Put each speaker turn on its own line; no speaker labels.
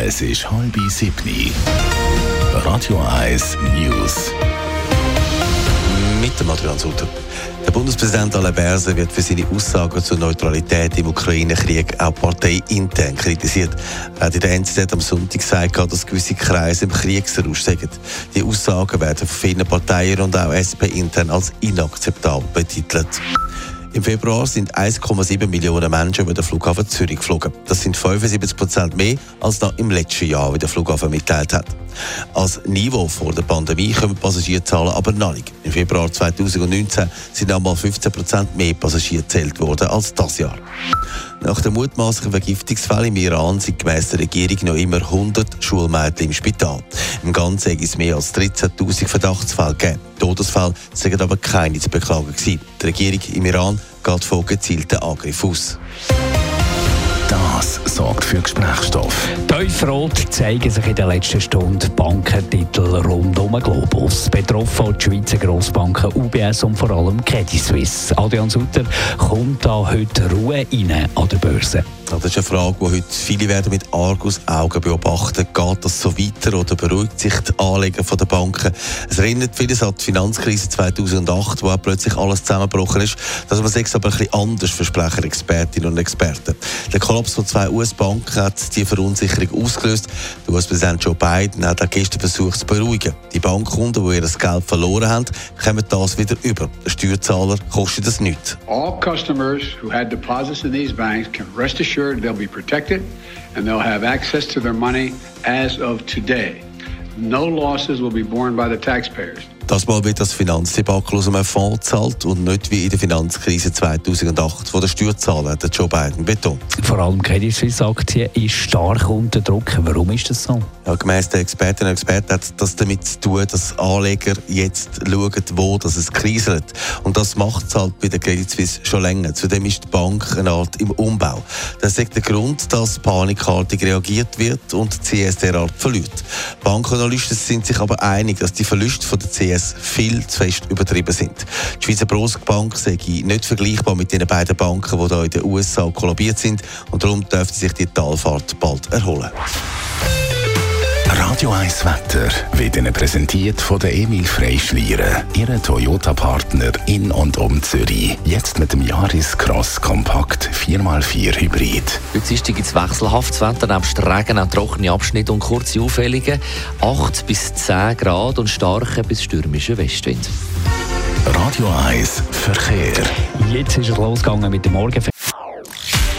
Es ist halb siebni. Radio 1 News.
Mit dem Adrian Sutter. Der Bundespräsident Alain Berset wird für seine Aussagen zur Neutralität im Ukraine-Krieg auch parteiintern kritisiert. Er hat in der NZZ am Sonntag gesagt, dass gewisse Kreise im Kriegsrausch sagen. Die Aussagen werden von vielen Parteien und auch SP-intern als inakzeptabel betitelt. Im Februar sind 1,7 Millionen Menschen über den Flughafen Zürich geflogen. Das sind 75 Prozent mehr als noch im letzten Jahr, wie der Flughafen mitteilt hat. Als Niveau vor der Pandemie kommen Passagierzahlen aber noch nicht. Im Februar 2019 sind einmal 15 Prozent mehr Passagiere gezählt worden als das Jahr. Nach dem mutmaßlichen Vergiftungsfall im Iran sind gemäss der Regierung noch immer 100 Schulmädchen im Spital. Im Ganzen gibt es mehr als 13.000 Verdachtsfälle gegeben. Todesfälle sind aber keine zu beklagen gewesen. Die Regierung im Iran geht von gezielten Angriffen aus.
Das sorgt für Gesprächsstoff.
Tiefrot zeigen sich in der letzten Stunde Bankentitel rund um den Globus. Betroffen die Schweizer Grossbanken UBS und vor allem Credit Suisse. Adrian Sutter, kommt da heute Ruhe rein an der Börse?
Das ist eine Frage, die heute viele werden mit Argus Augen beobachten. Geht das so weiter oder beruhigt sich die Anleger der Banken? Es erinnert vieles an die Finanzkrise 2008, wo plötzlich alles zusammengebrochen ist. Das man sich aber ein anders versprechen Expertinnen und Experten. Der Kollaps von zwei US-Banken hat die Verunsicherung ausgelöst. Der US-Präsident Joe Biden hat gestern versucht zu beruhigen. Die Bankkunden, die ihr Geld verloren haben, kommen das wieder über. Der Steuerzahler kostet das nichts.
All customers who had deposits in these banks can rest assured they'll be protected and they'll have access to their money as of today. No losses will be borne by the taxpayers.
Das Mal wird das Finanzdebakel aus einem Fonds gezahlt und nicht wie in der Finanzkrise 2008 von der Steuerzahler, der Joe Biden betont.
Vor allem Credit Suisse Aktien ist stark unter Druck. Warum ist das so?
Ja, gemäss der Expertinnen und Experten hat das damit zu tun, dass Anleger jetzt schauen, wo dass es kriselt. Und das macht es halt bei der Credit Suisse schon länger. Zudem ist die Bank eine Art im Umbau. Das ist der Grund, dass panikartig reagiert wird und die CS derart verliert. Bankanalysten sind sich aber einig, dass die Verluste von der CS es viel zu fest übertrieben sind. Die Schweizer Grossbank sei nicht vergleichbar mit den beiden Banken, die hier in den USA kollabiert sind und darum dürfte sich die Talfahrt bald erholen.
Radio 1 Wetter wird Ihnen präsentiert von der Emil Freischlieren, Ihre Toyota-Partner in und um Zürich. Jetzt mit dem Jahrescross Kompakt 4x4 Hybrid.
Heute ist gibt es wechselhaftes Wetter, nebst Regen auch trockene Abschnitte und kurze Aufhellungen. 8 bis 10 Grad und starker bis stürmischer Westwind.
Radio 1 Verkehr.
Jetzt ist es losgegangen mit dem Morgen.